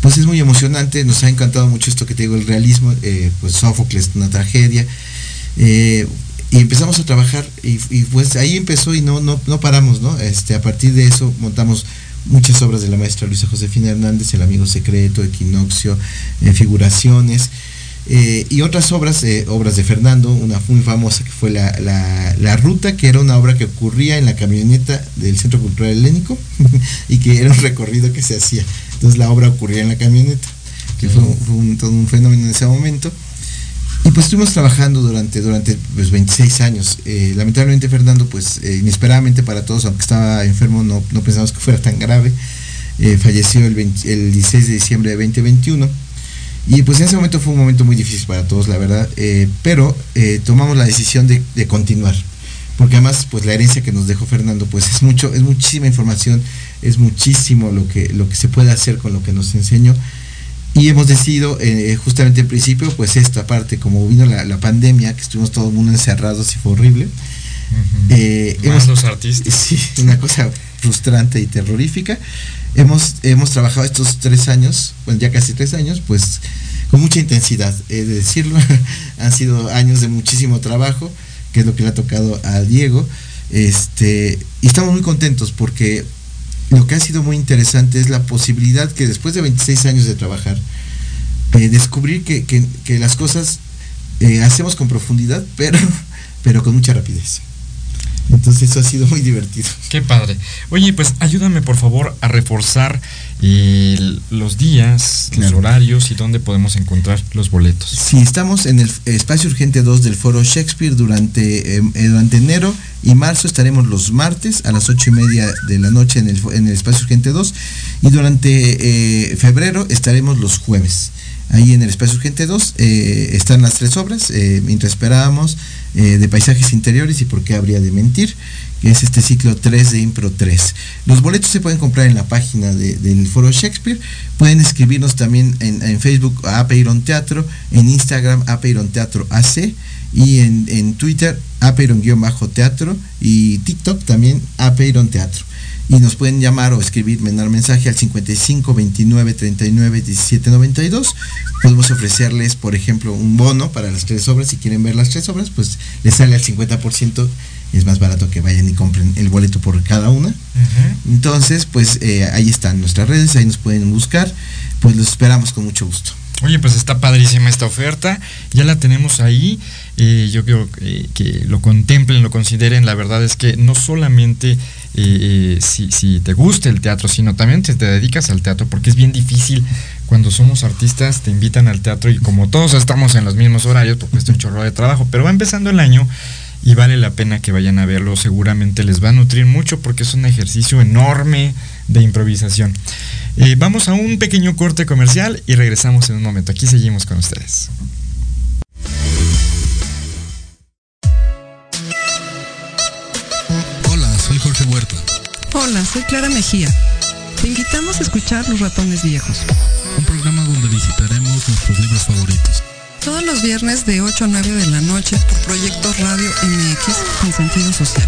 pues es muy emocionante, nos ha encantado mucho esto que te digo, el realismo, eh, pues Sófocles, una tragedia y empezamos a trabajar y, pues ahí empezó y no, no, no paramos, ¿no? Este, a partir de eso montamos muchas obras de la maestra Luisa Josefina Hernández, El Amigo Secreto, Equinoccio, eh, Figuraciones, eh, y otras obras, eh, obras de Fernando, una muy famosa que fue la, la, Ruta, que era una obra que ocurría en la camioneta del Centro Cultural Helénico y que era un recorrido que se hacía. Entonces la obra ocurría en la camioneta, que fue, todo un fenómeno en ese momento. Y pues estuvimos trabajando durante, durante pues, 26 años. Eh, lamentablemente Fernando, pues inesperadamente para todos, aunque estaba enfermo, no, no pensamos que fuera tan grave. Falleció el, 16 de diciembre de 2021. Y pues en ese momento fue un momento muy difícil para todos, la verdad. pero tomamos la decisión de, de, continuar. Porque además, pues la herencia que nos dejó Fernando, pues es mucho, es muchísima información, es muchísimo lo que, lo que se puede hacer con lo que nos enseñó. Y hemos decidido, eh, justamente en principio, pues esta parte, como vino la, pandemia, que estuvimos todo el mundo encerrados y fue horrible. Eh, hemos, los artistas. Sí, una cosa frustrante y terrorífica. Hemos, hemos trabajado estos tres años, bueno, ya casi tres años, pues con mucha intensidad, he de decirlo. Han sido años de muchísimo trabajo, que es lo que le ha tocado a Diego. Este, y estamos muy contentos porque lo que ha sido muy interesante es la posibilidad que después de 26 años de trabajar, eh, descubrir que, las cosas eh, hacemos con profundidad, pero, pero con mucha rapidez. Entonces eso ha sido muy divertido. Qué padre. Oye, pues ayúdame por favor a reforzar los días, los horarios y dónde podemos encontrar los boletos. Sí, estamos en el espacio urgente 2 del foro Shakespeare durante, em, eh, durante enero y marzo estaremos los martes a las ocho y media de la noche en el, en el espacio urgente 2 y durante eh, febrero estaremos los jueves. Ahí en el espacio urgente 2 eh, están las tres obras, mientras esperábamos, de paisajes interiores y por qué habría de mentir que es este ciclo 3 de Impro 3. Los boletos se pueden comprar en la página del Foro Shakespeare. Pueden escribirnos también en, Facebook a Apeiron Teatro, en Instagram Apeiron Teatro AC y en, en Twitter Apeiron-teatro y TikTok también Apeiron Teatro. Y nos pueden llamar o escribir, mandar mensaje al 55 29 39 17 92. Podemos ofrecerles, por ejemplo, un bono para las tres obras. Si quieren ver las tres obras, pues les sale al 50% es más barato que vayan y compren el boleto por cada una. Entonces, pues eh, ahí están nuestras redes, ahí nos pueden buscar, pues los esperamos con mucho gusto. Oye, pues está padrísima esta oferta, ya la tenemos ahí, eh, yo quiero que lo contemplen, lo consideren, la verdad es que no solamente si, si, te gusta el teatro, sino también si te dedicas al teatro, porque es bien difícil cuando somos artistas, te invitan al teatro y como todos estamos en los mismos horarios, porque es un chorro de trabajo, pero va empezando el año y vale la pena que vayan a verlo, seguramente les va a nutrir mucho porque es un ejercicio enorme de improvisación. Eh, vamos a un pequeño corte comercial y regresamos en un momento. Aquí seguimos con ustedes. Hola, soy Clara Mejía. Te invitamos a escuchar Los Ratones Viejos. Un programa donde visitaremos nuestros libros favoritos todos los viernes de 8 a 9 de la noche por Proyecto Radio MX con sentido social.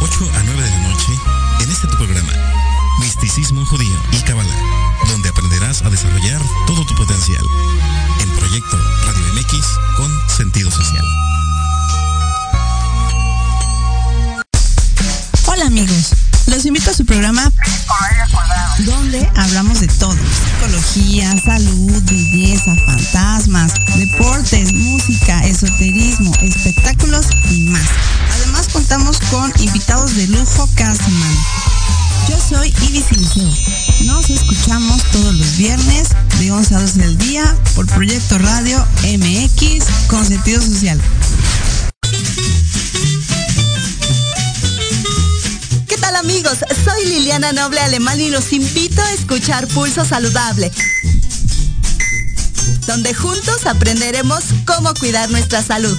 8 a 9 de la noche en este tu programa, Misticismo Judío y Kabbalah, donde aprenderás a desarrollar todo tu potencial. En Proyecto Radio MX con sentido social. Hola amigos, los invito a su programa donde hablamos de todo, psicología, salud, belleza, fantasmas, deportes, música, esoterismo, espectáculos y más. Contamos con invitados de lujo cada semana. Yo soy Ibis Liceo. Nos escuchamos todos los viernes de 11 a 12 del día por Proyecto Radio MX con sentido social. amigos? Soy Liliana Noble Alemán y los invito a escuchar Pulso Saludable, donde juntos aprenderemos cómo cuidar nuestra salud.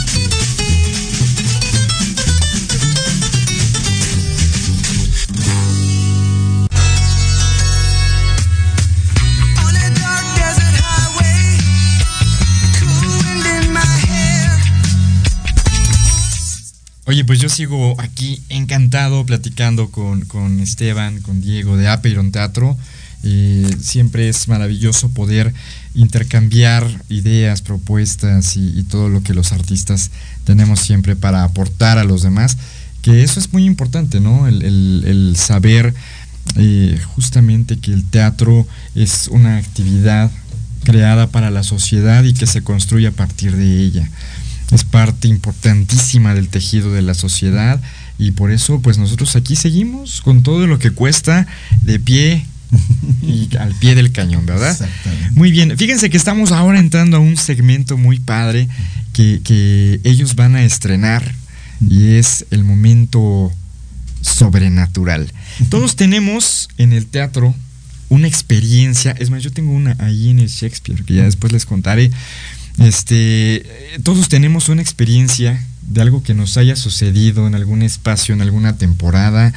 Oye, pues yo sigo aquí encantado platicando con, Esteban, con Diego de Apeiron Teatro. Eh, siempre es maravilloso poder intercambiar ideas, propuestas y, todo lo que los artistas tenemos siempre para aportar a los demás. Que eso es muy importante, ¿no? El, saber eh, justamente que el teatro es una actividad creada para la sociedad y que se construye a partir de ella es parte importantísima del tejido de la sociedad y por eso pues nosotros aquí seguimos con todo lo que cuesta de pie y al pie del cañón, ¿verdad? Muy bien, fíjense que estamos ahora entrando a un segmento muy padre que, que ellos van a estrenar y es el momento sobrenatural. Todos tenemos en el teatro una experiencia, es más, yo tengo una ahí en el Shakespeare, que ya después les contaré. Este, todos tenemos una experiencia de algo que nos haya sucedido en algún espacio, en alguna temporada.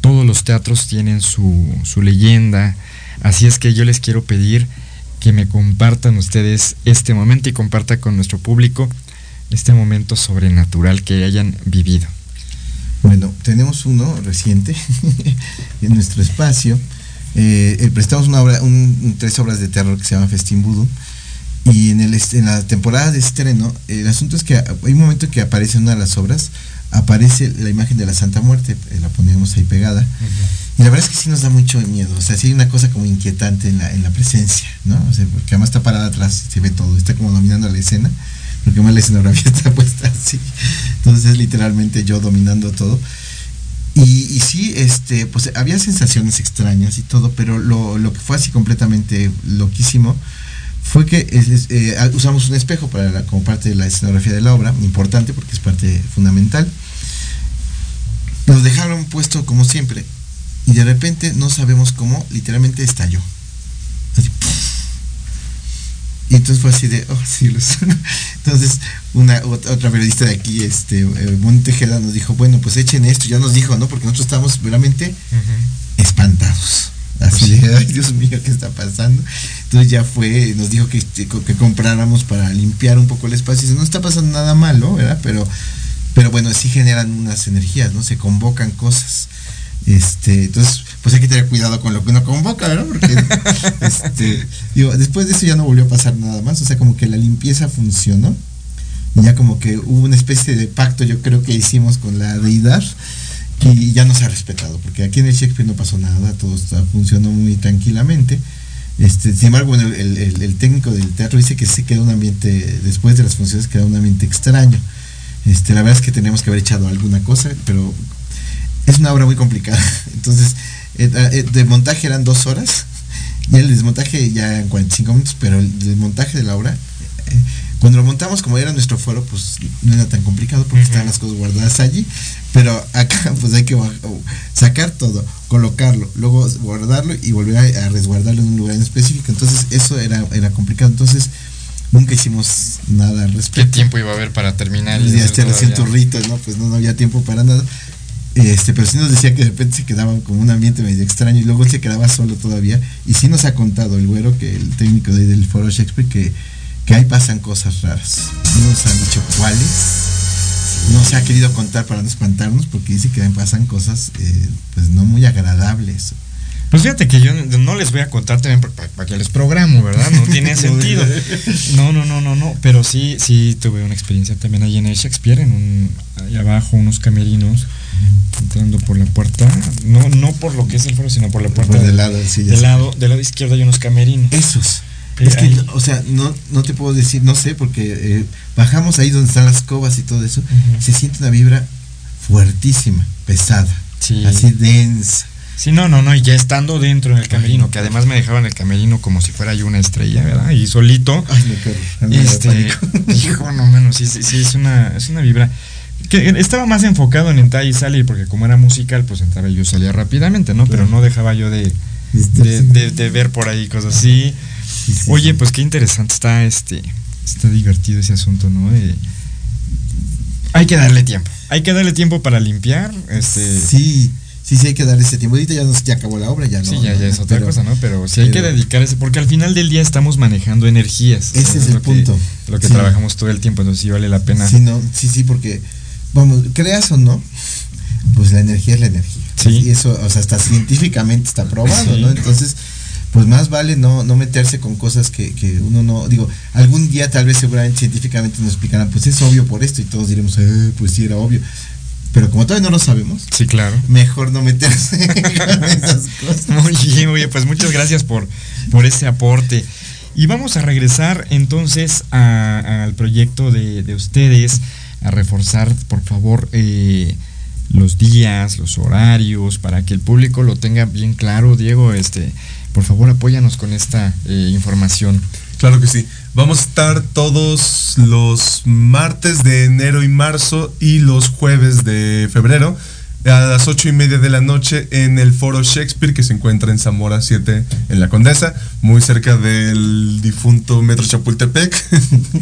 Todos los teatros tienen su, su leyenda. Así es que yo les quiero pedir que me compartan ustedes este momento y comparta con nuestro público este momento sobrenatural que hayan vivido. Bueno, tenemos uno reciente en nuestro espacio. Eh, eh, prestamos una obra, un, tres obras de terror que se llama Festín. Y en, el, en la temporada de estreno, el asunto es que hay un momento que aparece en una de las obras, aparece la imagen de la Santa Muerte, eh, la ponemos ahí pegada. Y la verdad es que sí nos da mucho miedo, o sea, sí hay una cosa como inquietante en la, en la presencia, ¿no? O sea, porque además está parada atrás, se ve todo, está como dominando la escena, porque más la escenografía está puesta así. Entonces es literalmente yo dominando todo. Y, y, sí, este, pues había sensaciones extrañas y todo, pero lo, lo que fue así completamente loquísimo fue que eh, usamos un espejo para la, como parte de la escenografía de la obra, importante porque es parte fundamental. Nos dejaron puesto como siempre y de repente no sabemos cómo, literalmente estalló. y entonces fue así de, oh cielos. entonces, una otra periodista de aquí, este, eh, Tejeda, nos dijo, bueno, pues echen esto, ya nos dijo, ¿no? Porque nosotros estábamos verdaderamente espantados. Así de, ay Dios mío, ¿qué está pasando? Entonces ya fue, nos dijo que, este, que compráramos para limpiar un poco el espacio. Dice, no está pasando nada malo, ¿verdad? Pero, pero bueno, sí generan unas energías, ¿no? Se convocan cosas. Este, entonces, pues hay que tener cuidado con lo que uno convoca, ¿verdad? Porque este, digo, después de eso ya no volvió a pasar nada más. O sea, como que la limpieza funcionó. Y ya como que hubo una especie de pacto, yo creo que hicimos con la deidad y ya no se ha respetado, porque aquí en el Shakespeare no pasó nada, todo está, funcionó muy tranquilamente. Este, sin embargo, el, técnico del teatro dice que sí queda un ambiente, después de las funciones queda un ambiente extraño. Este, la verdad es que tenemos que haber echado alguna cosa, pero es una obra muy complicada. Entonces, eh, eh, de montaje eran dos horas, y el desmontaje ya en 45 minutos, pero el desmontaje de la obra, eh, cuando lo montamos, como era nuestro foro, pues no era tan complicado porque estaban las cosas guardadas allí, pero acá pues hay que sacar todo, colocarlo, luego guardarlo y volver a, resguardarlo en un lugar en específico. Entonces eso era, era complicado. Entonces nunca hicimos nada al respecto. ¿Qué tiempo iba a haber para terminar? Ya este recién turrito, ¿no? Pues no, había tiempo para nada. Este, pero sí nos decía que de repente se quedaba como un ambiente medio extraño y luego se quedaba solo todavía. Y sí nos ha contado el güero, que el técnico de, del foro Shakespeare, que, que ahí pasan cosas raras. No nos han dicho cuáles no se ha querido contar para no espantarnos porque dice que pasan cosas eh, pues no muy agradables. Pues fíjate que yo no les voy a contar también para, que les programo, ¿verdad? No tiene sentido. No, no, no, no, no. Pero sí, sí tuve una experiencia también ahí en el Shakespeare, en un, ahí abajo, unos camerinos, entrando por la puerta. No, no por lo que es el foro, sino por la puerta. del lado, sí, del lado, del lado izquierdo hay unos camerinos. Esos. Es que, o sea, no, no te puedo decir, no sé, porque eh, bajamos ahí donde están las cobas y todo eso, se siente una vibra fuertísima, pesada, así densa. Sí, no, no, no, y ya estando dentro en el camerino, que además me dejaban el camerino como si fuera yo una estrella, ¿verdad? Y solito. Ay, este, hijo, no menos, sí, sí, es una, es una vibra. Que estaba más enfocado en entrar y salir, porque como era musical, pues entraba y yo salía rápidamente, ¿no? Pero no dejaba yo de, de, de ver por ahí cosas así. Oye, pues qué interesante está este, está divertido ese asunto, ¿no? hay que darle tiempo. Hay que darle tiempo para limpiar. Este... Sí, sí, sí hay que darle ese tiempo. Ahorita ya, nos, ya acabó la obra, ya no. Sí, ya, ya es otra cosa, ¿no? Pero sí hay que dedicar ese, porque al final del día estamos manejando energías. Ese es, el punto. lo que trabajamos todo el tiempo, entonces sí vale la pena. Sí, no, sí, sí, porque, vamos, creas o no, pues la energía es la energía. Sí. Y eso, o sea, hasta científicamente está probado, ¿no? Entonces pues más vale no, no meterse con cosas que, uno no, digo, algún día tal vez seguramente científicamente nos explicarán, pues es obvio por esto y todos diremos, eh, pues sí era obvio. Pero como todavía no lo sabemos, sí, claro. Mejor no meterse con esas cosas. Muy bien, oye, pues muchas gracias por, por ese aporte. Y vamos a regresar entonces al proyecto de, ustedes, a reforzar, por favor, eh, los días, los horarios, para que el público lo tenga bien claro, Diego, este, por favor, apóyanos con esta eh, información. Claro que sí. Vamos a estar todos los martes de enero y marzo y los jueves de febrero a las ocho y media de la noche en el Foro Shakespeare que se encuentra en Zamora 7 en la Condesa, muy cerca del difunto Metro Chapultepec.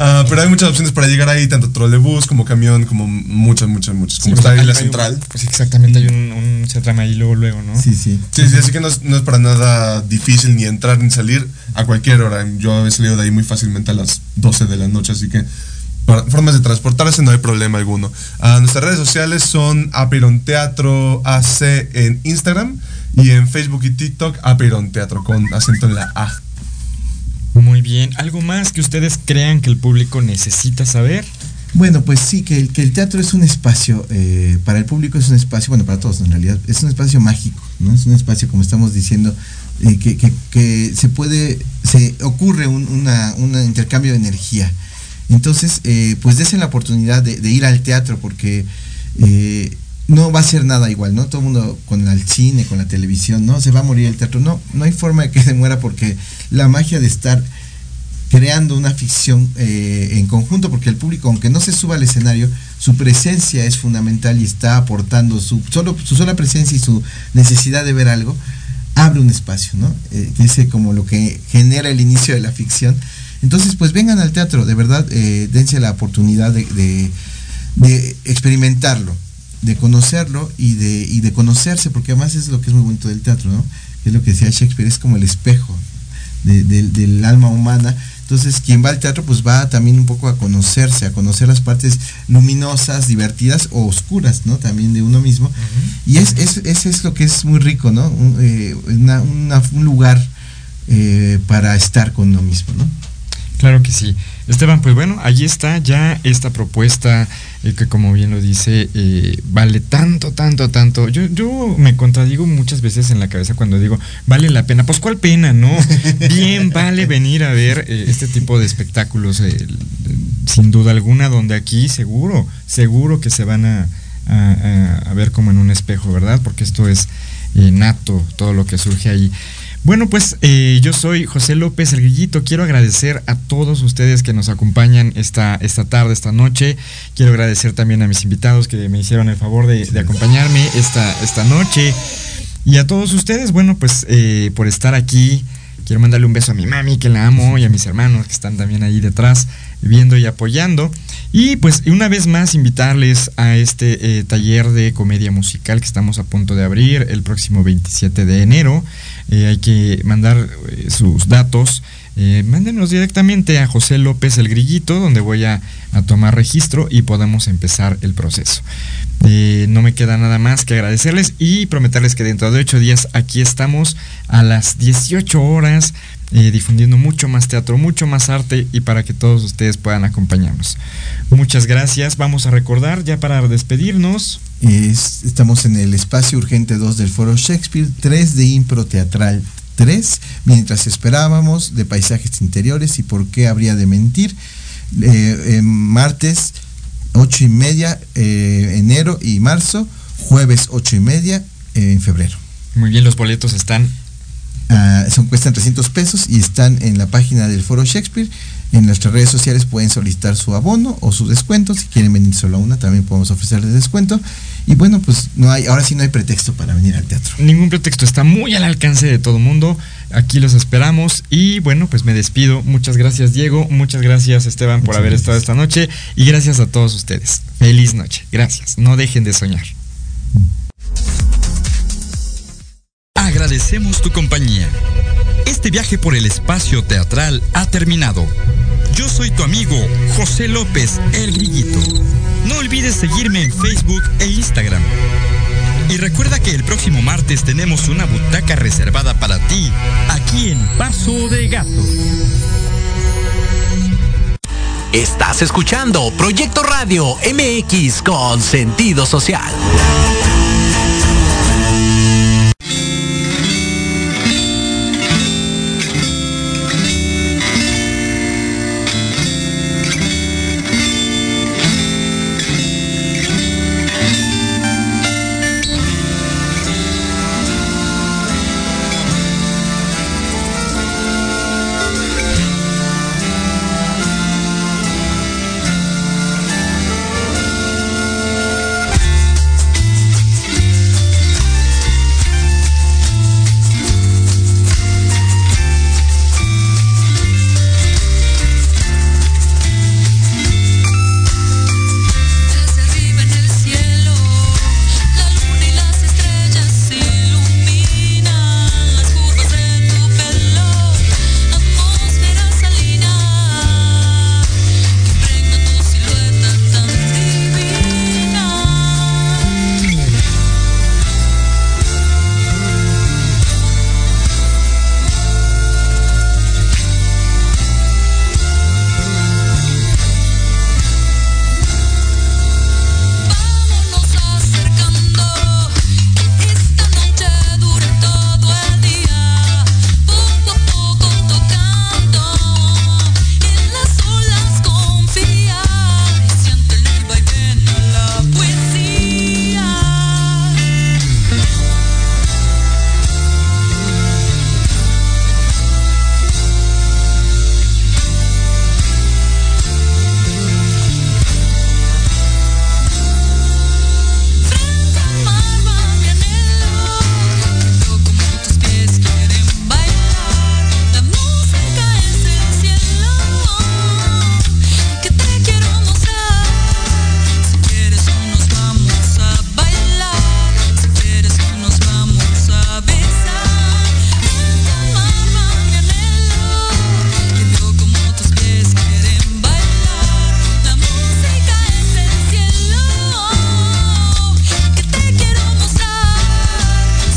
Ah, pero hay muchas opciones para llegar ahí, tanto trolebús como camión, como muchas, muchas, muchas. Como Sí, está ahí la hay un- central. Pues exactamente, hay un, un ahí luego, luego, ¿no? Sí, sí. Sí, sí, así que no es, no es para nada difícil ni entrar ni salir a cualquier hora. Yo he salido de ahí muy fácilmente a las 12 de la noche, así que formas de transportarse no hay problema alguno. Ah, nuestras redes sociales son Apiron Teatro AC en Instagram y en Facebook y TikTok Apiron Teatro con acento en la A. Muy bien. ¿Algo más que ustedes crean que el público necesita saber? Bueno, pues sí, que el, que el teatro es un espacio, eh, para el público es un espacio, bueno, para todos en realidad, es un espacio mágico, ¿no? Es un espacio, como estamos diciendo, eh, que, que- que se puede, se ocurre un una, un intercambio de energía. Entonces, eh, pues desen la oportunidad de, ir al teatro porque eh, no va a ser nada igual, ¿no? Todo el mundo con el cine, con la televisión, ¿no? Se va a morir el teatro. No, no hay forma de que se muera porque la magia de estar creando una ficción eh, en conjunto, porque el público, aunque no se suba al escenario, su presencia es fundamental y está aportando su, solo, su sola presencia y su necesidad de ver algo, abre un espacio, ¿no? Eh, es como lo que genera el inicio de la ficción. Entonces, pues vengan al teatro, de verdad, eh, dense la oportunidad de, de- de experimentarlo, de conocerlo y de, y de conocerse, porque además es lo que es muy bonito del teatro, ¿no? Es lo que decía Shakespeare, es como el espejo de- del- alma humana. Entonces, quien va al teatro, pues va también un poco a conocerse, a conocer las partes luminosas, divertidas o oscuras, ¿no? También de uno mismo. Y es, es, lo que es muy rico, ¿no? Un, eh, una- una- un lugar eh, para estar con uno mismo, ¿no? Claro que sí. Esteban, pues bueno, allí está ya esta propuesta eh, que como bien lo dice, eh, vale tanto, tanto, tanto. Yo, yo me contradigo muchas veces en la cabeza cuando digo, vale la pena. Pues cuál pena, ¿no? Bien vale venir a ver eh, este tipo de espectáculos, sin duda alguna, donde aquí seguro, seguro que se van a, a- a- ver como en un espejo, ¿verdad? Porque esto es nato, todo lo que surge ahí. Bueno, pues eh, yo soy José López el Grillito. Quiero agradecer a todos ustedes que nos acompañan esta, esta tarde, esta noche. Quiero agradecer también a mis invitados que me hicieron el favor de, de acompañarme esta, esta noche. Y a todos ustedes, bueno, pues eh, por estar aquí. Quiero mandarle un beso a mi mami, que la amo, y a mis hermanos que están también ahí detrás, viendo y apoyando. Y pues una vez más invitarles a este eh, taller de comedia musical que estamos a punto de abrir el próximo 27 de enero. Eh, hay que mandar eh, sus datos. Mándenos directamente a José López el Grillito, donde voy a, a tomar registro y podamos empezar el proceso. No me queda nada más que agradecerles y prometerles que dentro de ocho días aquí estamos a las 18 horas eh, difundiendo mucho más teatro, mucho más arte y para que todos ustedes puedan acompañarnos. Muchas gracias. Vamos a recordar ya para despedirnos. Es- estamos en el espacio urgente 2 del Foro Shakespeare, 3 de impro teatral 3, mientras esperábamos de paisajes interiores y por qué habría de mentir. Eh, eh, martes 8 y media, eh, enero y marzo, jueves 8 y media, en febrero. Muy bien, los boletos están Son cuestan 300 pesos y están en la página del Foro Shakespeare. En nuestras redes sociales pueden solicitar su abono o su descuento. Si quieren venir solo a una, también podemos ofrecerles descuento. Y bueno, pues no hay, ahora sí no hay pretexto para venir al teatro. Ningún pretexto, está muy al alcance de todo mundo. Aquí los esperamos y bueno, pues me despido. Muchas gracias Diego, muchas gracias Esteban por haber gracias. estado esta noche y gracias a todos ustedes. Feliz noche, gracias. No dejen de soñar. Agradecemos tu compañía. Este viaje por el espacio teatral ha terminado. Yo soy tu amigo José López El Grillito. No olvides seguirme en Facebook e Instagram. Y recuerda que el próximo martes tenemos una butaca reservada para ti, aquí en Paso de Gato. Estás escuchando Proyecto Radio MX con sentido social.